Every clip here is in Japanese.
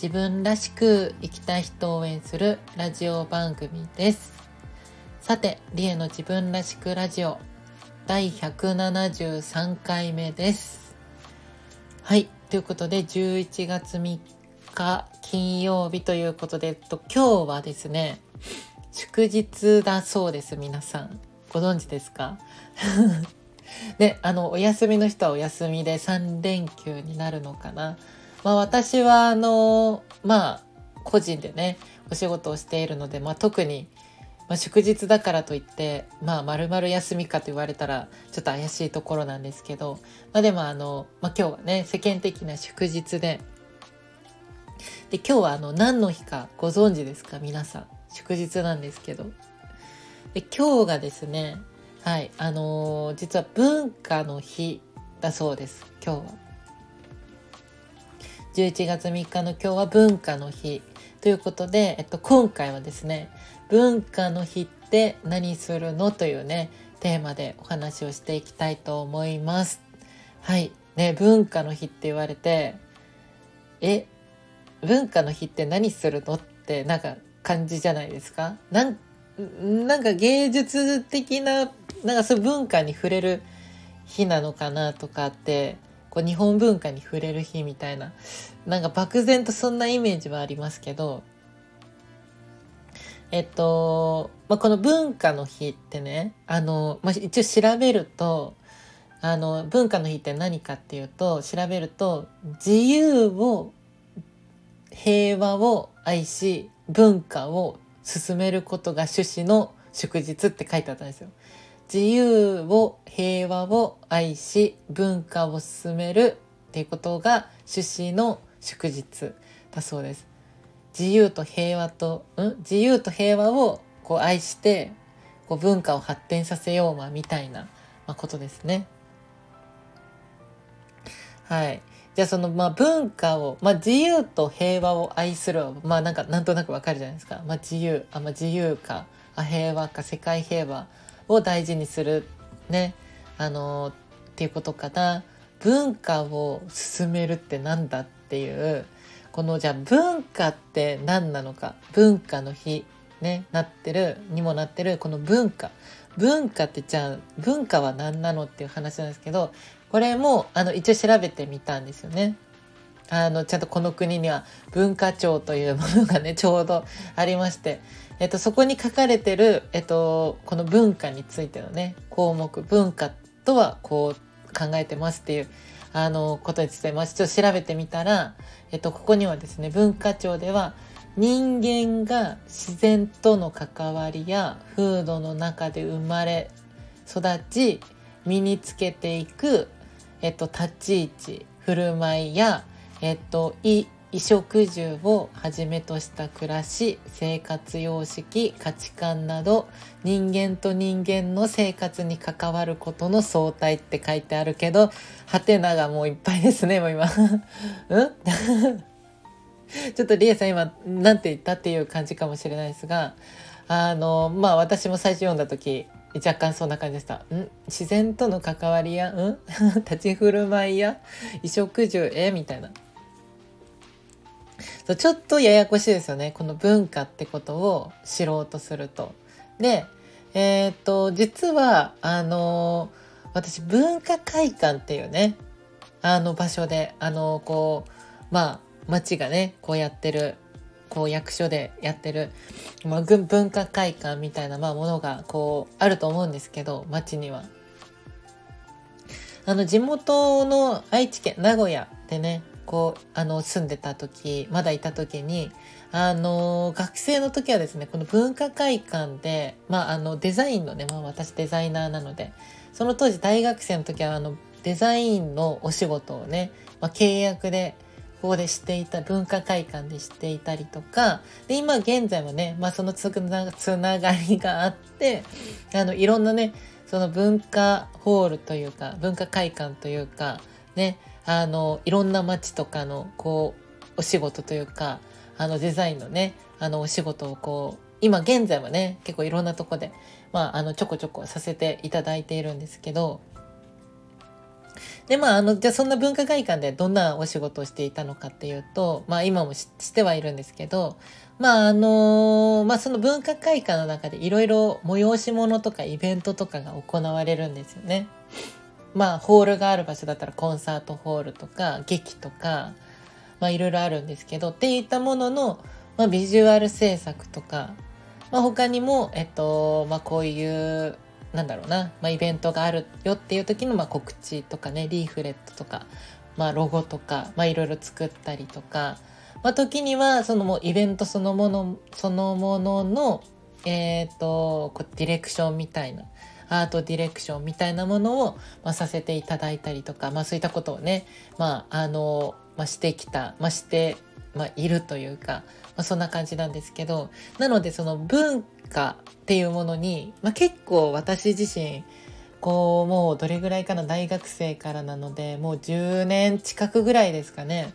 自分らしく生きたい人を応援するラジオ番組ですさてリエの自分らしくラジオ第173回目です。はい。ということで、11月3日金曜日ということで、えっと、今日はですね、祝日だそうです、皆さん。ご存知ですか？で、あの、お休みの人はお休みで3連休になるのかな？まあ私は、あの、まあ、個人でね、お仕事をしているので、まあ特にまあ、祝日だからといってまあ丸々休みかと言われたらちょっと怪しいところなんですけど、まあ、でもあの、まあ、今日はね世間的な祝日でで今日はあの何の日かご存知ですか皆さん。祝日なんですけど。で今日がですねはいあのー、実は文化の日だそうです今日は。11月3日の今日は文化の日ということで、えっと、今回はですね文化の日って何するのというねテーマでお話をしていきたいと思います。はいね文化の日って言われてえ文化の日って何するのってなんか感じじゃないですか？なんなんか芸術的ななんかそう文化に触れる日なのかなとかってこう日本文化に触れる日みたいななんか漠然とそんなイメージはありますけどえっと、まあ、この文化の日ってね、あの、まあ、一応調べると、あの、文化の日って何かっていうと、調べると、自由を、平和を愛し、文化を進めることが趣旨の祝日って書いてあったんですよ。自由を、平和を愛し、文化を進めるっていうことが趣旨の祝日だそうです。自由と平和と、うん？自由と平和をこう愛して、こう文化を発展させようまみたいな、まあ、ことですね。はい。じゃあそのまあ文化を、まあ、自由と平和を愛するまあなんかなんとなくわかるじゃないですか。まあ、自由あ、まあ、自由かあ平和か世界平和を大事にするねあの、っていうことかな。文化を進めるってなんだっていうこのじゃあ文化って何なのか文化の日ねなってるにもなってるこの文化文化ってじゃあ文化は何なのっていう話なんですけどこれもあの一応調べてみたんですよね。あのちゃんとこの国には文化庁というものがねちょうどありまして、えっと、そこに書かれてる、えっと、この文化についてのね項目文化とはこう考えてますっていうあのことについて、まあ、ちょっと調べてみたら、えっと、ここにはですね文化庁では人間が自然との関わりや風土の中で生まれ育ち身につけていく、えっと、立ち位置振る舞いや、えっと、衣衣食住をはじめとした暮らし生活様式価値観など人間と人間の生活に関わることの相対って書いてあるけどハテナがもういっぱいですねもう今うん？ちょっとリエさん今何て言ったっていう感じかもしれないですがあのまあ私も最初読んだ時若干そんな感じでした。ん？自然との関わりや、ん？立ち振る舞いや、衣食住、えみたいな。そうちょっとややこしいですよね。この文化ってことを知ろうとすると。で、えっ、と、実は、あの私、文化会館っていうね、あの場所で、あのこう、まあ、町がね、こうやってる、こう役所でやってる、まあ、文化会館みたいな、まあ、ものが、こう、あると思うんですけど、町には。あの、地元の愛知県、名古屋でね、こうあの住んでた時まだいた時にあの学生の時はですねこの文化会館で、まあ、あのデザインのね、まあ、私デザイナーなのでその当時大学生の時はあのデザインのお仕事をね、まあ、契約でここでしていた文化会館でしていたりとかで今現在もね、まあ、そのつなつながりがあってあのいろんなねその文化ホールというか文化会館というかねあのいろんな街とかのこうお仕事というかあのデザインのねあのお仕事をこう今現在はね結構いろんなとこで、まあ、あのちょこちょこさせていただいているんですけどでまああのじゃあそんな文化会館でどんなお仕事をしていたのかっていうとまあ今もしてはいるんですけどまああのまあその文化会館の中でいろいろ催し物とかイベントとかが行われるんですよね。まあホールがある場所だったらコンサートホールとか劇とかまあいろいろあるんですけどっていったものの、まあ、ビジュアル制作とか、まあ、他にもえっとまあこういうなんだろうな、まあ、イベントがあるよっていう時のまあ告知とかねリーフレットとか、まあ、ロゴとか、まあ、いろいろ作ったりとか、まあ、時にはそのもうイベントそのものそのもののえっ、ー、とディレクションみたいなアートディレクションみたいなものを、まあ、させていただいたりとか、まあ、そういったことをね、まああのまあ、してきた、まあ、して、まあ、いるというか、まあ、そんな感じなんですけどなのでその文化っていうものに、まあ、結構私自身こうもうどれぐらいかな大学生からなのでもう10年近くぐらいですかね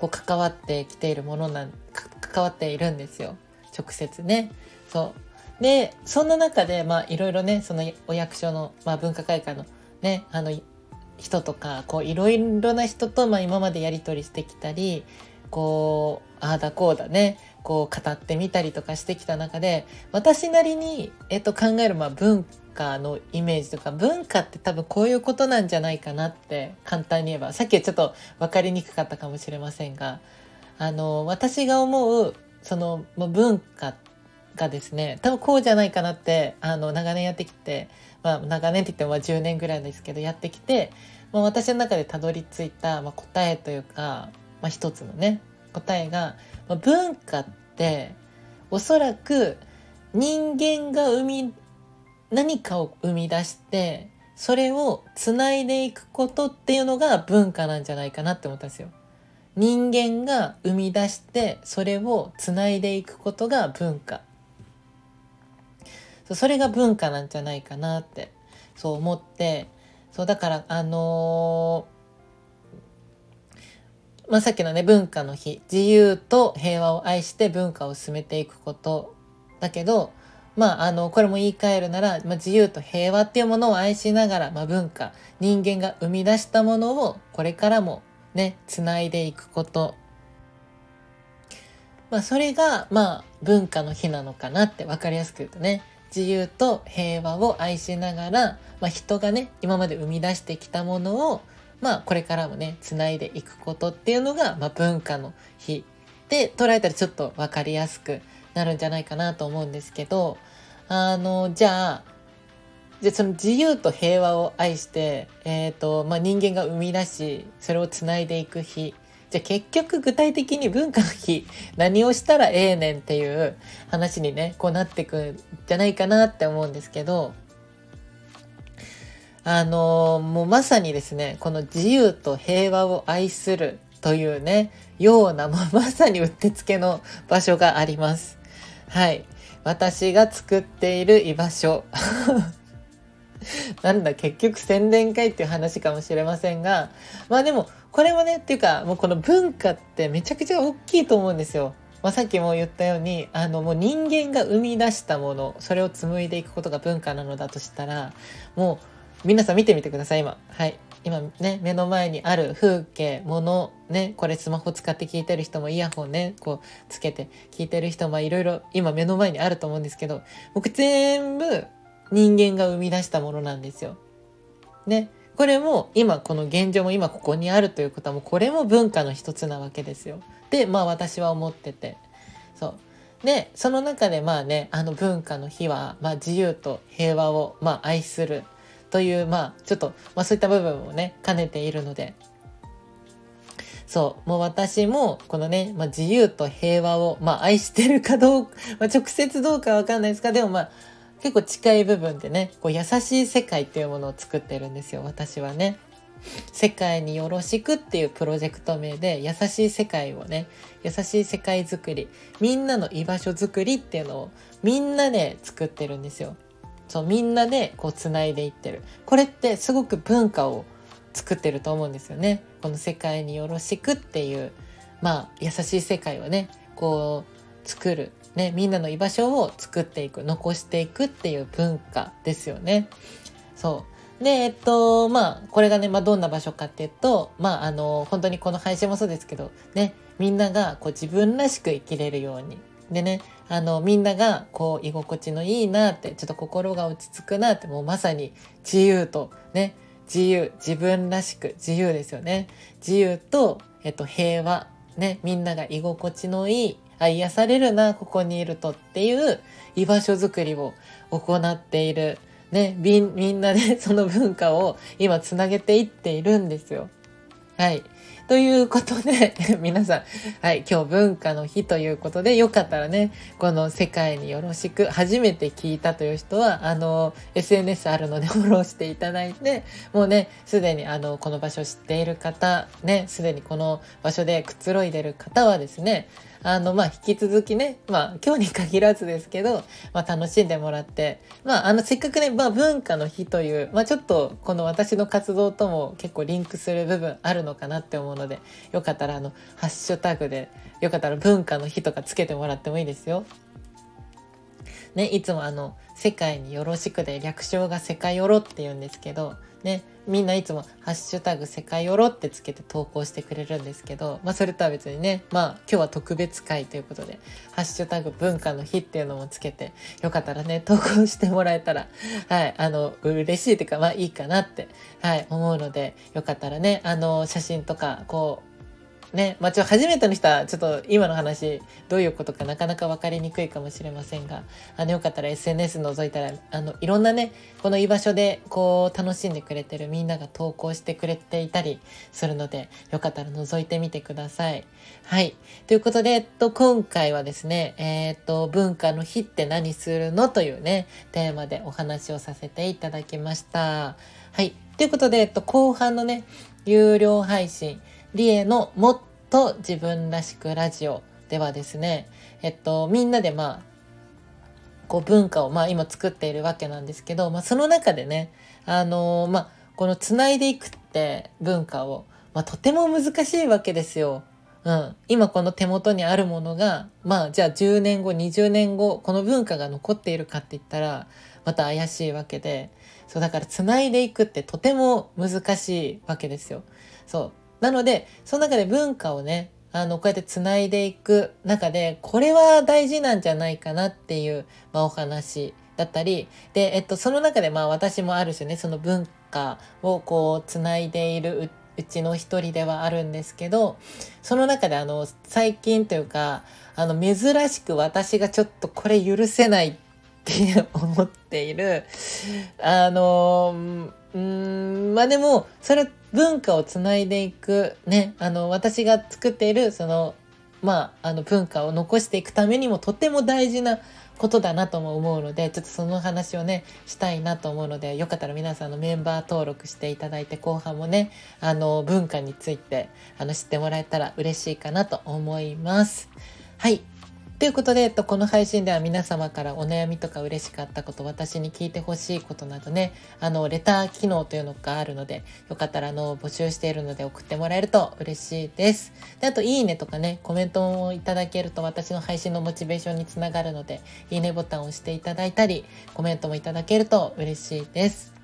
こう関わってきているものなん関わっているんですよ。直接ね。そう。でそんな中でまあいろいろねそのお役所の、まあ、文化会館のねあの人とかこういろいろな人と、まあ、今までやり取りしてきたりこうああだこうだねこう語ってみたりとかしてきた中で私なりに、えっと、考えるまあ文化のイメージとか文化って多分こういうことなんじゃないかなって簡単に言えばさっきはちょっと分かりにくかったかもしれませんがあの私が思うその文化がですね多分こうじゃないかなってあの長年やってきて、まあ、長年って言っても10年ぐらいですけどやってきて、まあ、私の中でたどり着いた、まあ、答えというか、まあ、一つのね答えが、まあ、文化っておそらく人間が生み何かを生み出してそれをつないでいくことっていうのが文化なんじゃないかなって思ったんですよ。人間が生み出してそれをつないでいくことが文化それが文化なんじゃないかなってそう思ってそうだからあのーまあ、さっきのね文化の日自由と平和を愛して文化を進めていくことだけどまああのこれも言い換えるなら、まあ、自由と平和っていうものを愛しながら、まあ、文化人間が生み出したものをこれからもねつないでいくこと、まあ、それがまあ文化の日なのかなって分かりやすく言うとね。自由と平和を愛しながら、まあ、人がね今まで生み出してきたものをまあこれからもねつないでいくことっていうのが、まあ、文化の日で捉えたらちょっと分かりやすくなるんじゃないかなと思うんですけどあのじゃあじゃその自由と平和を愛して、えーとまあ、人間が生み出しそれをつないでいく日じゃあ結局具体的に文化の日 何をしたらええねんっていう話にねこうなってくんじゃないかなって思うんですけどあのもうまさにですねこの自由と平和を愛するというねような、ままさにうってつけの場所があります。はい。私が作っている居場所。なんだ、結局宣伝会っていう話かもしれませんが、まあでも、これもね、っていうか、もうこの文化ってめちゃくちゃ大きいと思うんですよ。まあ、さっきも言ったように、あの、もう人間が生み出したもの、それを紡いでいくことが文化なのだとしたら、もう皆さん見てみてください、今。はい。今ね、目の前にある風景、物、ね、これスマホ使って聞いてる人もイヤホンね、こうつけて聞いてる人もいろいろ今目の前にあると思うんですけど、僕全部人間が生み出したものなんですよ。ね。これも今この現状も今ここにあるということはもうこれも文化の一つなわけですよ。で、まあ私は思ってて。そう。で、その中でまあね、あの文化の日は、まあ自由と平和をまあ愛する。という、まあ、ちょっと、まあそういった部分もね、兼ねているので、そう、もう私も、このね、まあ、自由と平和を、まあ、愛してるかどうか、まあ、直接どうかわかんないですかでもまあ、結構近い部分でね、こう優しい世界っていうものを作ってるんですよ、私はね。世界によろしくっていうプロジェクト名で優しい世界をね優しい世界づくりみんなの居場所づくりっていうのをみんなで作ってるんですよ。そうみんなでこうつないでいってるこれってすごく文化を作ってると思うんですよね。この世界によろしくっていうまあ優しい世界をねこう作るね、みんなの居場所を作っていく残していくっていう文化ですよね。そう。でえっとまあこれがね、まあ、どんな場所かっていうとまああの本当にこの配信もそうですけどねみんながこう自分らしく生きれるように。でねあのみんながこう居心地のいいなってちょっと心が落ち着くなってもうまさに自由とね自由自分らしく自由ですよね。自由と、えっと、平和。ねみんなが居心地のいいあ癒されるなここにいるとっていう居場所づくりを行っている、ね、みみんなで その文化を今つなげていっているんですよ。はい。ということで、皆さん、はい、今日文化の日ということで、よかったらね、この世界によろしく、初めて聞いたという人は、あの、SNS あるので フォローしていただいて、もうね、すでにあの、この場所知っている方、ね、すでにこの場所でくつろいでる方はですね、あの、まあ、引き続きね、まあ、今日に限らずですけど、まあ、楽しんでもらって、まあ、あの、せっかくね、まあ、文化の日という、まあ、ちょっと、この私の活動とも結構リンクする部分あるのかなって思うので、よかったら、あの、ハッシュタグで、よかったら文化の日とかつけてもらってもいいですよ。ね、いつもあの、世界によろしくで略称が世界よろって言うんですけど、ね、みんないつも「ハッシュタグ世界よろ」ってつけて投稿してくれるんですけど、まあ、それとは別にねまあ今日は特別会ということで「ハッシュタグ文化の日」っていうのもつけてよかったらね投稿してもらえたらはいあの嬉しいっていうかまあいいかなってはい思うのでよかったらねあの写真とかこうね、まあ、ちょ、初めての人は、ちょっと今の話、どういうことかなかなか分かりにくいかもしれませんが、あの、よかったら SNS 覗いたら、あの、いろんなね、この居場所で、こう、楽しんでくれてるみんなが投稿してくれていたりするので、よかったら覗いてみてください。はい。ということで、えっと、今回はですね、えー、っと、文化の日って何するのというね、テーマでお話をさせていただきました。はい。ということで、えっと、後半のね、有料配信、リエのもっと自分らしくラジオではですね、えっと、みんなでまあ、こう文化をまあ今作っているわけなんですけど、まあその中でね、あのー、まあこの繋いでいくって文化を、まあとても難しいわけですよ。うん。今この手元にあるものが、まあじゃあ10年後、20年後、この文化が残っているかって言ったら、また怪しいわけで、そうだから繋いでいくってとても難しいわけですよ。そう。なので、その中で文化をね、あの、こうやって繋いでいく中で、これは大事なんじゃないかなっていう、まあ、お話だったり、で、えっと、その中で、まあ、私もある種ね、その文化をこう、繋いでいるうちの一人ではあるんですけど、その中で、あの、最近というか、あの、珍しく私がちょっとこれ許せないって思っている、あの、うん、まあでも、それ文化をつないでいく、ね、あの、私が作っている、その、まあ、あの、文化を残していくためにもとても大事なことだなとも思うので、ちょっとその話をね、したいなと思うので、よかったら皆さんのメンバー登録していただいて、後半もね、あの、文化について、あの、知ってもらえたら嬉しいかなと思います。はい。ということで、えっと、この配信では皆様からお悩みとか嬉しかったこと、私に聞いてほしいことなどね、あの、レター機能というのがあるので、よかったら、あの、募集しているので送ってもらえると嬉しいです。で、あと、いいねとかね、コメントもいただけると私の配信のモチベーションにつながるので、いいねボタンを押していただいたり、コメントもいただけると嬉しいです。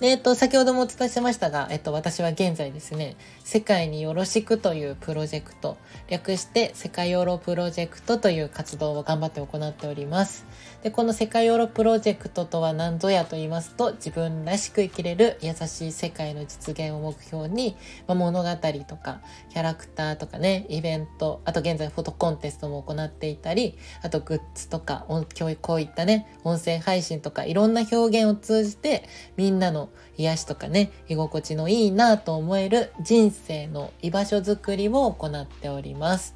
で、えっと、先ほどもお伝えしましたが、えっと、私は現在ですね、世界によろしくというプロジェクト、略して世界ヨーロプロジェクトという活動を頑張って行っております。で、この世界ヨーロプロジェクトとは何ぞやと言いますと、自分らしく生きれる優しい世界の実現を目標に、まあ、物語とか、キャラクターとかね、イベント、あと現在フォトコンテストも行っていたり、あとグッズとか、教育こういったね、音声配信とか、いろんな表現を通じて、みんなの癒しとかね、居心地のいいなと思える人生の居場所づくりを行っております。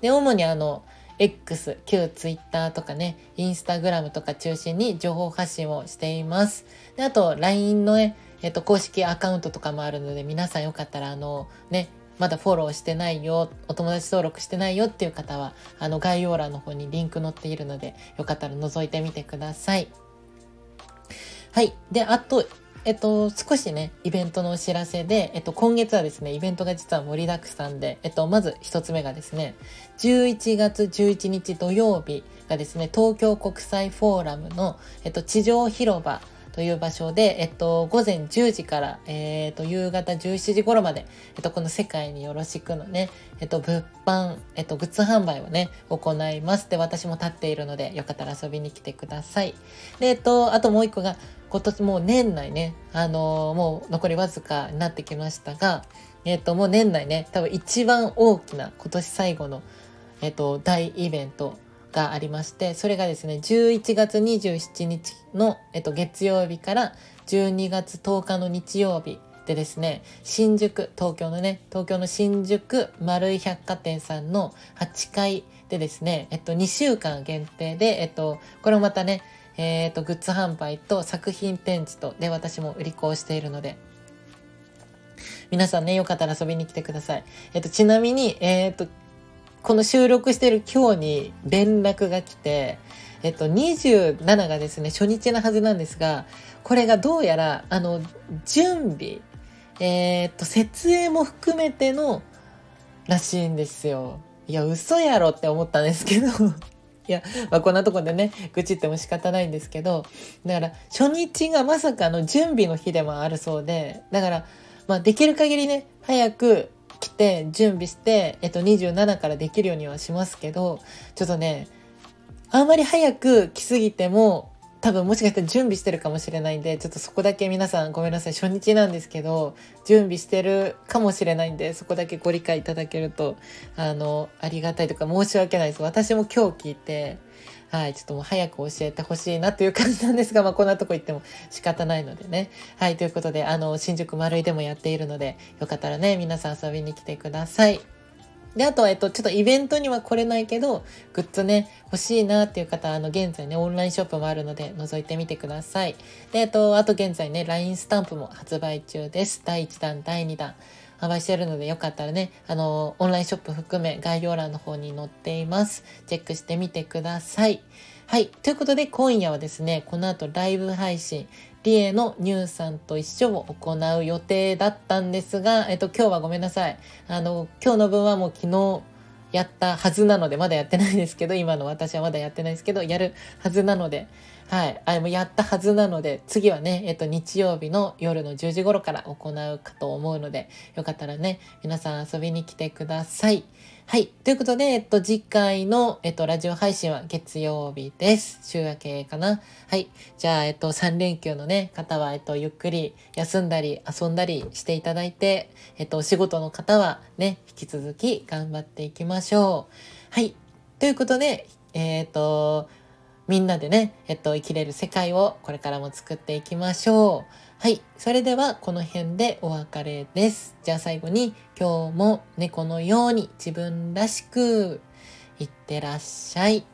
で、主にあの、X、旧 Twitter とかね、Instagram とか中心に情報発信をしています。で、あと LINE のね、えっと、公式アカウントとかもあるので、皆さんよかったら、あの、ね、まだフォローしてないよ、お友達登録してないよっていう方は、あの、概要欄の方にリンク載っているので、よかったら覗いてみてください。はい。で、あと、えっと、少しね、イベントのお知らせで、えっと、今月はですね、イベントが実は盛りだくさんで、えっと、まず一つ目がですね、11月11日土曜日がですね、東京国際フォーラムの、えっと、地上広場という場所で、えっと、午前10時から、えっと、夕方17時頃まで、えっと、この世界によろしくのね、えっと、物販、えっと、グッズ販売をね、行います。で、私も立っているので、よかったら遊びに来てください。で、えっと、あともう一個が、今年もう年内ね、あのー、もう残りわずかになってきましたが、えっ、と、もう年内ね、多分一番大きな今年最後の、えっ、と、大イベントがありまして、それがですね、11月27日の、えっ、と、月曜日から12月10日の日曜日でですね、新宿、東京のね、東京の新宿丸い百貨店さんの8階でですね、えっと、2週間限定で、えっと、これもまたね、えっ、ー、と、グッズ販売と作品展示と、で、私も売り子をしているので、皆さんね、よかったら遊びに来てください。えっ、ー、と、ちなみに、えっ、ー、と、この収録してる今日に連絡が来て、えっと、27がですね、初日なはずなんですが、これがどうやら、あの、準備、えっと、設営も含めての、らしいんですよ。いや、嘘やろって思ったんですけどいや、まあ、こんなとこでね、愚痴っても仕方ないんですけど、だから、初日がまさかの準備の日でもあるそうで、だから、まあ、できる限りね、早く来て、準備して、えっと、27からできるようにはしますけど、ちょっとね、あんまり早く来すぎても、多分もしかしたら準備してるかもしれないんで、ちょっとそこだけ皆さんごめんなさい。初日なんですけど、準備してるかもしれないんで、そこだけご理解いただけると、あの、ありがたいとか申し訳ないです。私も今日聞いて、はい、ちょっともう早く教えてほしいなという感じなんですが、まあこんなとこ行っても仕方ないのでね。はい、ということで、あの、新宿丸いでもやっているので、よかったらね、皆さん遊びに来てください。で、あとは、えっと、ちょっとイベントには来れないけど、グッズね、欲しいなっていう方、あの、現在ね、オンラインショップもあるので、覗いてみてください。で、えっと、あと現在ね、LINE スタンプも発売中です。第1弾、第2弾。販売してるので、よかったらね、あの、オンラインショップ含め概要欄の方に載っています。チェックしてみてください。はい。ということで、今夜はですね、この後ライブ配信、リエのニューさんと一緒を行う予定だったんですが、えっと、今日はごめんなさい。あの、今日の分はもう昨日やったはずなので、まだやってないですけど、今の私はまだやってないですけど、やるはずなので、はい。あれ、もやったはずなので、次はね、えっと、日曜日の夜の10時頃から行うかと思うので、よかったらね、皆さん遊びに来てください。はい。ということで、えっと、次回の、えっと、ラジオ配信は月曜日です。週明けかな。はい。じゃあ、えっと、3連休のね、方は、えっと、ゆっくり休んだり、遊んだりしていただいて、えっと、お仕事の方はね、引き続き頑張っていきましょう。はい。ということで、えっと、みんなでね、えっと、生きれる世界をこれからも作っていきましょう。はい。それではこの辺でお別れです。じゃあ最後に今日も猫のように自分らしくいってらっしゃい。